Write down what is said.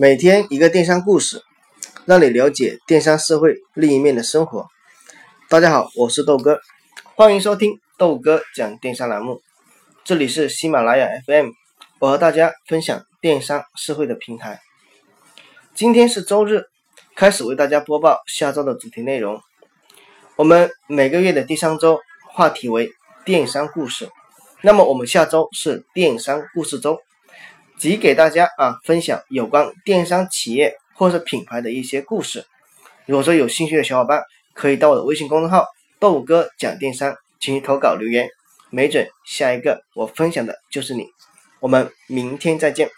每天一个电商故事，让你了解电商社会另一面的生活。大家好，我是豆哥，欢迎收听豆哥讲电商栏目。这里是喜马拉雅 FM，我和大家分享电商社会的平台。今天是周日，开始为大家播报下周的主题内容。我们每个月的第三周话题为电商故事，那么我们下周是电商故事周。即给大家啊分享有关电商企业或者品牌的一些故事。如果说有兴趣的小伙伴，可以到我的微信公众号“豆哥讲电商”进行投稿留言，没准下一个我分享的就是你。我们明天再见。